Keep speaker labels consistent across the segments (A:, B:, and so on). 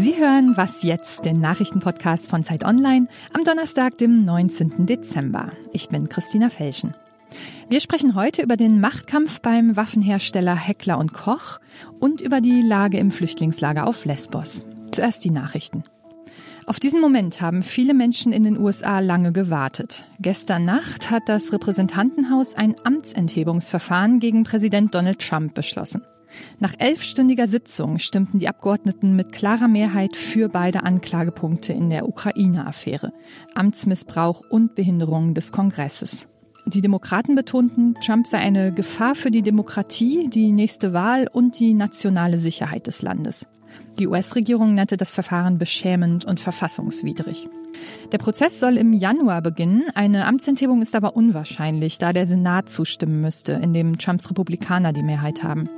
A: Sie hören Was jetzt, den Nachrichtenpodcast von Zeit Online am Donnerstag, dem 19. Dezember. Ich bin Christina Felschen. Wir sprechen heute über den Machtkampf beim Waffenhersteller Heckler und Koch und über die Lage im Flüchtlingslager auf Lesbos. Zuerst die Nachrichten. Auf diesen Moment haben viele Menschen in den USA lange gewartet. Gestern Nacht hat das Repräsentantenhaus ein Amtsenthebungsverfahren gegen Präsident Donald Trump beschlossen. Nach elfstündiger Sitzung stimmten die Abgeordneten mit klarer Mehrheit für beide Anklagepunkte in der Ukraine-Affäre, Amtsmissbrauch und Behinderung des Kongresses. Die Demokraten betonten, Trump sei eine Gefahr für die Demokratie, die nächste Wahl und die nationale Sicherheit des Landes. Die US-Regierung nannte das Verfahren beschämend und verfassungswidrig. Der Prozess soll im Januar beginnen. Eine Amtsenthebung ist aber unwahrscheinlich, da der Senat zustimmen müsste, in dem Trumps Republikaner die Mehrheit haben.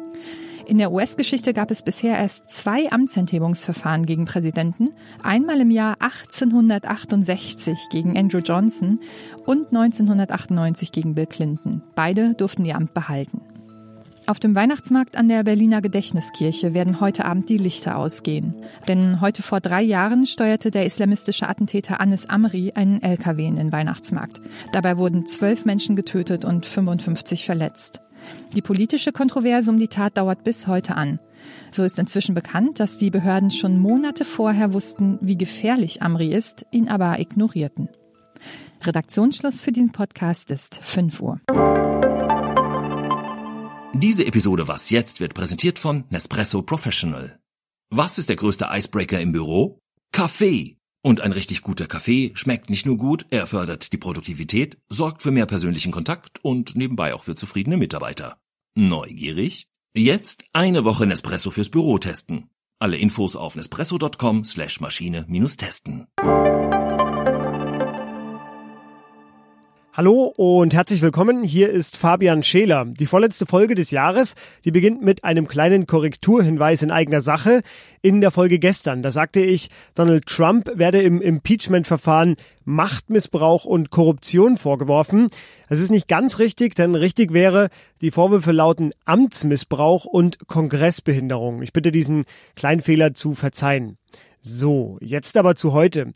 A: In der US-Geschichte gab es bisher erst zwei Amtsenthebungsverfahren gegen Präsidenten, einmal im Jahr 1868 gegen Andrew Johnson und 1998 gegen Bill Clinton. Beide durften ihr Amt behalten. Auf dem Weihnachtsmarkt an der Berliner Gedächtniskirche werden heute Abend die Lichter ausgehen. Denn heute vor drei Jahren steuerte der islamistische Attentäter Anis Amri einen LKW in den Weihnachtsmarkt. Dabei wurden zwölf Menschen getötet und 55 verletzt. Die politische Kontroverse um die Tat dauert bis heute an. So ist inzwischen bekannt, dass die Behörden schon Monate vorher wussten, wie gefährlich Amri ist, ihn aber ignorierten. Redaktionsschluss für diesen Podcast ist 5 Uhr.
B: Diese Episode Was jetzt wird präsentiert von Nespresso Professional. Was ist der größte Icebreaker im Büro? Kaffee. Und ein richtig guter Kaffee schmeckt nicht nur gut, er fördert die Produktivität, sorgt für mehr persönlichen Kontakt und nebenbei auch für zufriedene Mitarbeiter. Neugierig? Jetzt eine Woche Nespresso fürs Büro testen. Alle Infos auf nespresso.com slash Maschine-testen.
C: Hallo und herzlich willkommen. Hier ist Fabian Scheler. Die vorletzte Folge des Jahres, die beginnt mit einem kleinen Korrekturhinweis in eigener Sache. In der Folge gestern, da sagte ich, Donald Trump werde im Impeachment-Verfahren Machtmissbrauch und Korruption vorgeworfen. Das ist nicht ganz richtig, denn richtig wäre, die Vorwürfe lauten Amtsmissbrauch und Kongressbehinderung. Ich bitte diesen kleinen Fehler zu verzeihen. So, jetzt aber zu heute.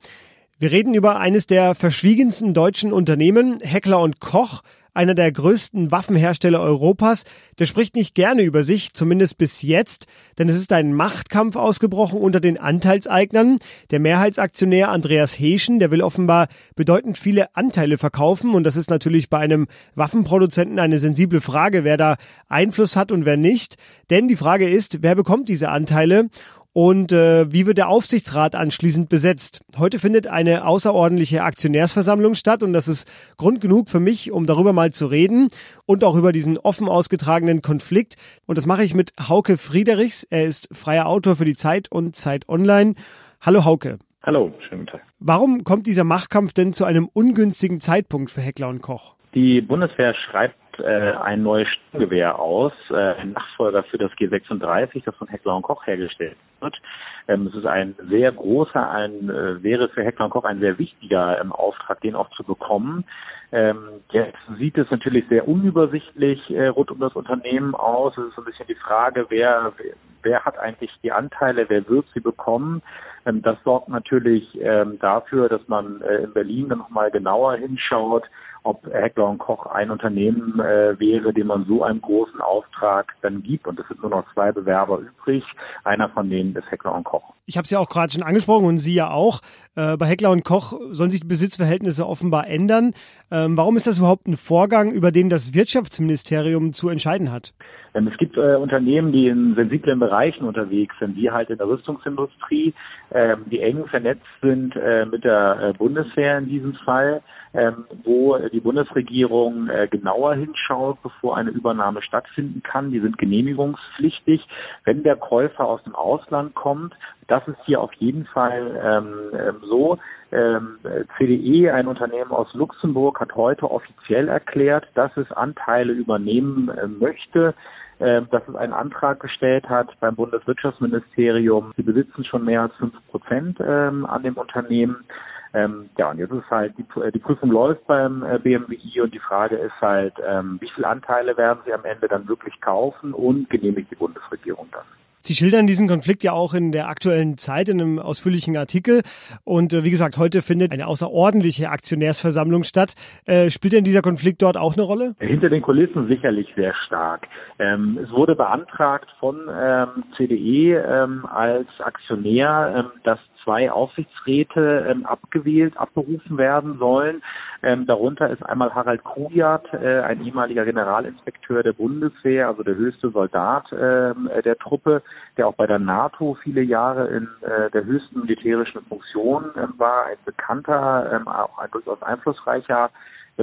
C: Wir reden über eines der verschwiegensten deutschen Unternehmen, Heckler und Koch, einer der größten Waffenhersteller Europas. Der spricht nicht gerne über sich, zumindest bis jetzt, denn es ist ein Machtkampf ausgebrochen unter den Anteilseignern. Der Mehrheitsaktionär Andreas Heschen, der will offenbar bedeutend viele Anteile verkaufen und das ist natürlich bei einem Waffenproduzenten eine sensible Frage, wer da Einfluss hat und wer nicht. Denn die Frage ist, wer bekommt diese Anteile? Und äh, wie wird der Aufsichtsrat anschließend besetzt? Heute findet eine außerordentliche Aktionärsversammlung statt und das ist Grund genug für mich, um darüber mal zu reden und auch über diesen offen ausgetragenen Konflikt. Und das mache ich mit Hauke Friedrichs. Er ist freier Autor für die Zeit und Zeit Online. Hallo Hauke.
D: Hallo, schönen Tag.
C: Warum kommt dieser Machtkampf denn zu einem ungünstigen Zeitpunkt für Heckler und Koch?
D: Die Bundeswehr schreibt äh, ein neues Sturmgewehr aus, äh, ein Nachfolger für das G36, das von Heckler und Koch hergestellt wird. Ähm, es ist ein sehr großer, ein äh, wäre für Heckler und Koch ein sehr wichtiger ähm, Auftrag, den auch zu bekommen. Ähm, jetzt sieht es natürlich sehr unübersichtlich äh, rund um das Unternehmen aus. Es ist so ein bisschen die Frage, wer, wer hat eigentlich die Anteile, wer wird sie bekommen. Ähm, das sorgt natürlich ähm, dafür, dass man äh, in Berlin dann nochmal genauer hinschaut, ob Heckler und Koch ein Unternehmen äh, wäre, dem man so einen großen Auftrag dann gibt. Und es sind nur noch zwei Bewerber übrig. Einer von denen ist Heckler und Koch.
C: Ich habe es ja auch gerade schon angesprochen und Sie ja auch. Äh, bei Heckler und Koch sollen sich die Besitzverhältnisse offenbar ändern. Ähm, warum ist das überhaupt ein Vorgang, über den das Wirtschaftsministerium zu entscheiden hat?
D: Ähm, es gibt äh, Unternehmen, die in sensiblen Bereichen unterwegs sind, wie halt in der Rüstungsindustrie, ähm, die eng vernetzt sind äh, mit der äh, Bundeswehr in diesem Fall, ähm, wo die Bundesregierung äh, genauer hinschaut, bevor eine Übernahme stattfinden kann. Die sind genehmigungspflichtig. Wenn der Käufer aus dem Ausland kommt, das ist hier auf jeden Fall ähm, ähm so. Ähm, CDE, ein Unternehmen aus Luxemburg, hat heute offiziell erklärt, dass es Anteile übernehmen äh, möchte dass es einen Antrag gestellt hat beim Bundeswirtschaftsministerium. Sie besitzen schon mehr als fünf Prozent ähm, an dem Unternehmen. Ähm, ja, und jetzt ist halt, die, äh, Prüfung läuft beim äh, BMWI und die Frage ist halt, ähm, wie viele Anteile werden sie am Ende dann wirklich kaufen und genehmigt die Bundesregierung das?
C: Sie schildern diesen Konflikt ja auch in der aktuellen Zeit in einem ausführlichen Artikel. Und äh, wie gesagt, heute findet eine außerordentliche Aktionärsversammlung statt. Äh, spielt denn dieser Konflikt dort auch eine Rolle?
D: Hinter den Kulissen sicherlich sehr stark. Ähm, es wurde beantragt von ähm, CDE ähm, als Aktionär, ähm, dass zwei Aufsichtsräte ähm, abgewählt, abberufen werden sollen. Ähm, darunter ist einmal Harald Kujat, äh, ein ehemaliger Generalinspekteur der Bundeswehr, also der höchste Soldat ähm, äh, der Truppe, der auch bei der NATO viele Jahre in äh, der höchsten militärischen Funktion ähm, war, ein bekannter, ähm, auch ein durchaus einflussreicher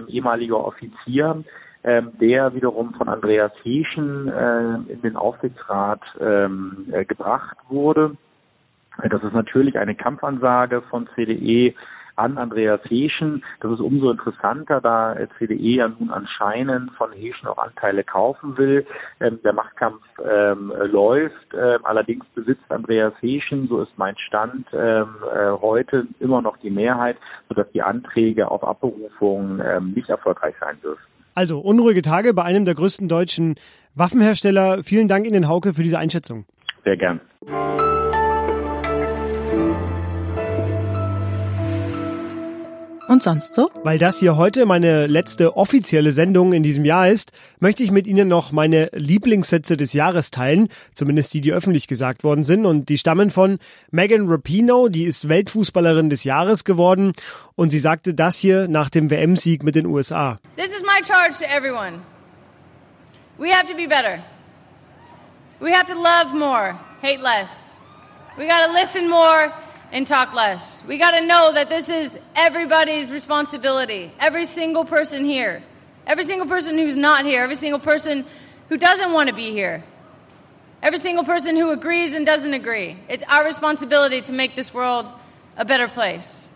D: ehemaliger Offizier ähm, der wiederum von Andreas Heschen äh, in den Aufsichtsrat ähm, äh, gebracht wurde. Das ist natürlich eine Kampfansage von CDE an Andreas Heschen. Das ist umso interessanter, da CDE ja nun anscheinend von Heschen auch Anteile kaufen will. Ähm, der Machtkampf ähm, läuft. Ähm, allerdings besitzt Andreas Heschen, so ist mein Stand, ähm, äh, heute immer noch die Mehrheit, sodass die Anträge auf Abberufung ähm, nicht erfolgreich sein dürfen.
C: Also unruhige Tage bei einem der größten deutschen Waffenhersteller. Vielen Dank Ihnen, Hauke, für diese Einschätzung.
D: Sehr gern.
A: Und sonst so?
C: Weil das hier heute meine letzte offizielle Sendung in diesem Jahr ist, möchte ich mit Ihnen noch meine Lieblingssätze des Jahres teilen, zumindest die, die öffentlich gesagt worden sind. Und die stammen von Megan Rapinoe, die ist Weltfußballerin des Jahres geworden. Und sie sagte das hier nach dem WM-Sieg mit den USA.
E: This is my charge to everyone. We have to be better. We have to love more, hate less. We gotta listen more and talk less. We got to know that this is everybody's responsibility. Every single person here. Every single person who's not here. Every single person who doesn't want to be here. Every single person who agrees and doesn't agree. It's our responsibility to make this world a better place.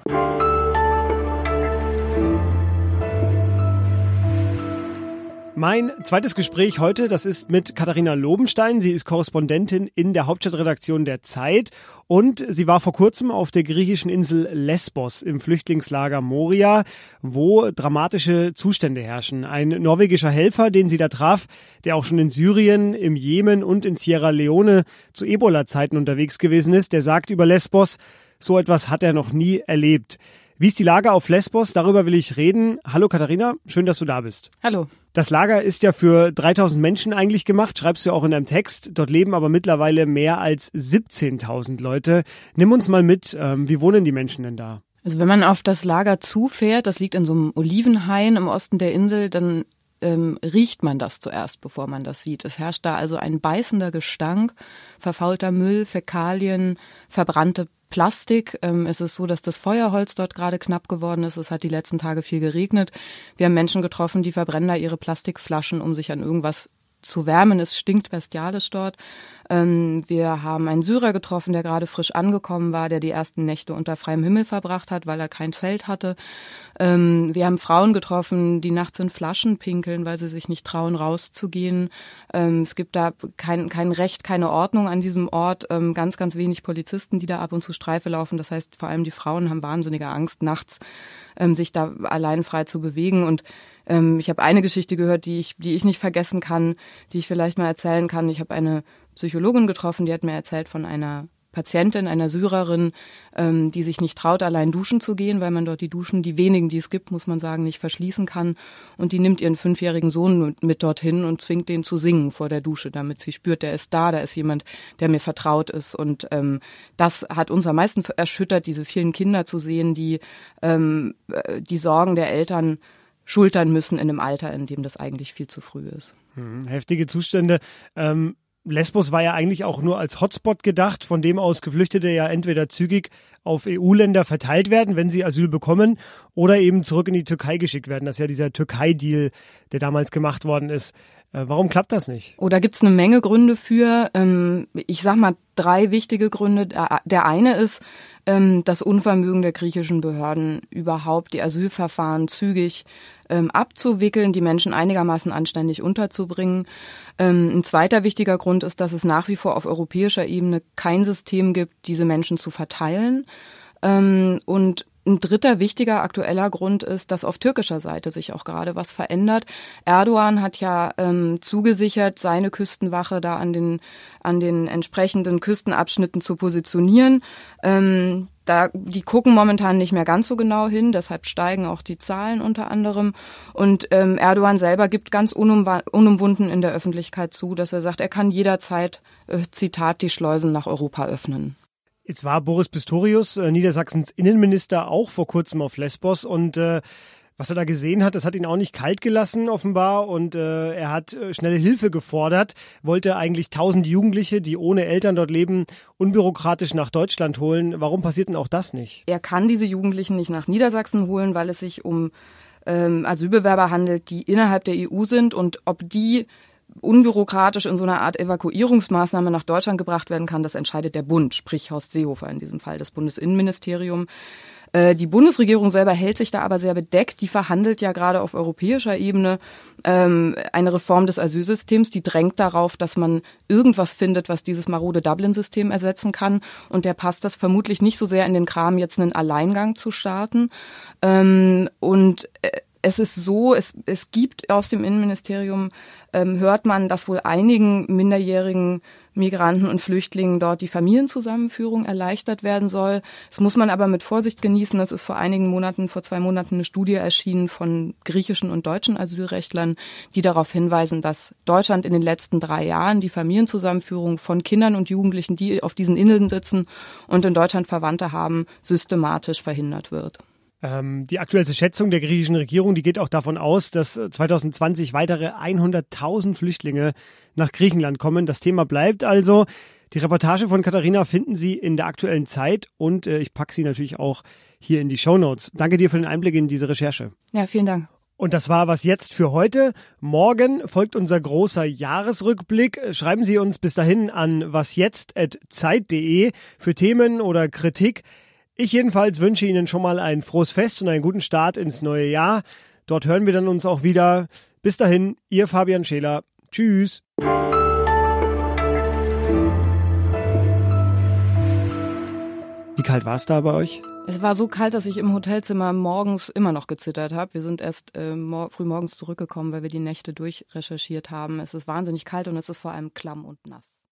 C: Mein zweites Gespräch heute, das ist mit Katharina Lobenstein. Sie ist Korrespondentin in der Hauptstadtredaktion der Zeit und sie war vor kurzem auf der griechischen Insel Lesbos im Flüchtlingslager Moria, wo dramatische Zustände herrschen. Ein norwegischer Helfer, den sie da traf, der auch schon in Syrien, im Jemen und in Sierra Leone zu Ebola-Zeiten unterwegs gewesen ist, der sagt über Lesbos, so etwas hat er noch nie erlebt. Wie ist die Lage auf Lesbos? Darüber will ich reden. Hallo Katharina, schön, dass du da bist.
F: Hallo.
C: Das Lager ist ja für 3000 Menschen eigentlich gemacht, schreibst du ja auch in deinem Text. Dort leben aber mittlerweile mehr als 17.000 Leute. Nimm uns mal mit, ähm, wie wohnen die Menschen denn da?
F: Also wenn man auf das Lager zufährt, das liegt in so einem Olivenhain im Osten der Insel, dann ähm, riecht man das zuerst, bevor man das sieht. Es herrscht da also ein beißender Gestank, verfaulter Müll, Fäkalien, verbrannte Plastik. Ähm, es ist so, dass das Feuerholz dort gerade knapp geworden ist. Es hat die letzten Tage viel geregnet. Wir haben Menschen getroffen, die verbrennen da ihre Plastikflaschen, um sich an irgendwas zu wärmen. Es stinkt bestialisch dort. Ähm, wir haben einen Syrer getroffen, der gerade frisch angekommen war, der die ersten Nächte unter freiem Himmel verbracht hat, weil er kein Zelt hatte. Ähm, wir haben Frauen getroffen, die nachts in Flaschen pinkeln, weil sie sich nicht trauen, rauszugehen. Ähm, es gibt da kein, kein Recht, keine Ordnung an diesem Ort. Ähm, ganz, ganz wenig Polizisten, die da ab und zu Streife laufen. Das heißt, vor allem die Frauen haben wahnsinnige Angst, nachts ähm, sich da allein frei zu bewegen. Und ähm, ich habe eine Geschichte gehört, die ich, die ich nicht vergessen kann, die ich vielleicht mal erzählen kann. Ich habe eine Psychologin getroffen, die hat mir erzählt von einer Patientin, einer Syrerin, ähm, die sich nicht traut, allein duschen zu gehen, weil man dort die Duschen, die wenigen, die es gibt, muss man sagen, nicht verschließen kann. Und die nimmt ihren fünfjährigen Sohn mit dorthin und zwingt den zu singen vor der Dusche, damit sie spürt, der ist da, da ist jemand, der mir vertraut ist. Und ähm, das hat uns am meisten erschüttert, diese vielen Kinder zu sehen, die ähm, äh, die Sorgen der Eltern schultern müssen in einem Alter, in dem das eigentlich viel zu früh ist.
C: Hm, heftige Zustände. Ähm Lesbos war ja eigentlich auch nur als Hotspot gedacht, von dem aus Geflüchtete ja entweder zügig auf EU-Länder verteilt werden, wenn sie Asyl bekommen, oder eben zurück in die Türkei geschickt werden. Das ist ja dieser Türkei-Deal, der damals gemacht worden ist. Äh, warum klappt das nicht?
F: Oh, da gibt's eine Menge Gründe für. Ähm, ich sag mal drei wichtige Gründe. Der eine ist ähm, das Unvermögen der griechischen Behörden, überhaupt die Asylverfahren zügig ähm, abzuwickeln, die Menschen einigermaßen anständig unterzubringen. ein zweiter wichtiger Grund ist, dass es nach wie vor auf europäischer Ebene kein System gibt, diese Menschen zu verteilen. und ein dritter wichtiger aktueller Grund ist, dass auf türkischer Seite sich auch gerade was verändert. Erdogan hat ja ähm, zugesichert, seine Küstenwache da an den an den entsprechenden Küstenabschnitten zu positionieren. Ähm, da, die gucken momentan nicht mehr ganz so genau hin, deshalb steigen auch die Zahlen unter anderem. Und ähm, Erdogan selber gibt ganz unumwunden in der Öffentlichkeit zu, dass er sagt, er kann jederzeit, äh, Zitat, die Schleusen nach Europa öffnen.
C: Jetzt war Boris Pistorius, äh, Niedersachsens Innenminister, auch vor kurzem auf Lesbos und äh, was er da gesehen hat, das hat ihn auch nicht kalt gelassen, offenbar. Und äh, er hat äh, schnelle Hilfe gefordert, wollte eigentlich tausend Jugendliche, die ohne Eltern dort leben, unbürokratisch nach Deutschland holen. Warum passiert denn auch das nicht?
F: Er kann diese Jugendlichen nicht nach Niedersachsen holen, weil es sich um ähm, Asylbewerber handelt, die innerhalb der EU sind und ob die unbürokratisch in so einer Art Evakuierungsmaßnahme nach Deutschland gebracht werden kann, das entscheidet der Bund, sprich Horst Seehofer in diesem Fall, das Bundesinnenministerium. Äh, die Bundesregierung selber hält sich da aber sehr bedeckt. Die verhandelt ja gerade auf europäischer Ebene ähm, eine Reform des Asylsystems. Die drängt darauf, dass man irgendwas findet, was dieses marode Dublin-System ersetzen kann. Und der passt das vermutlich nicht so sehr in den Kram, jetzt einen Alleingang zu starten. Ähm, und äh, es ist so, es, es gibt aus dem Innenministerium, ähm, hört man, dass wohl einigen minderjährigen Migranten und Flüchtlingen dort die Familienzusammenführung erleichtert werden soll. Das muss man aber mit Vorsicht genießen. Es ist vor einigen Monaten, vor zwei Monaten eine Studie erschienen von griechischen und deutschen Asylrechtlern, die darauf hinweisen, dass Deutschland in den letzten drei Jahren die Familienzusammenführung von Kindern und Jugendlichen, die auf diesen Inseln sitzen und in Deutschland Verwandte haben, systematisch verhindert wird.
C: Ähm, die aktuellste Schätzung der griechischen Regierung, die geht auch davon aus, dass 2020 weitere 100.000 Flüchtlinge nach Griechenland kommen. Das Thema bleibt also. Die Reportage von Katharina finden Sie in der aktuellen Zeit und äh, ich packe sie natürlich auch hier in die Show Notes. Danke dir für den Einblick in diese Recherche.
F: Ja, vielen Dank.
C: Und das war was jetzt für heute. Morgen folgt unser großer Jahresrückblick. Schreiben Sie uns bis dahin an wasjetzt.zeit.de für Themen oder Kritik. Ich jedenfalls wünsche Ihnen schon mal ein frohes Fest und einen guten Start ins neue Jahr. Dort hören wir dann uns auch wieder. Bis dahin, Ihr Fabian Scheler. Tschüss. Wie kalt war es da bei euch?
F: Es war so kalt, dass ich im Hotelzimmer morgens immer noch gezittert habe. Wir sind erst äh, mor früh morgens zurückgekommen, weil wir die Nächte durchrecherchiert haben. Es ist wahnsinnig kalt und es ist vor allem klamm und nass.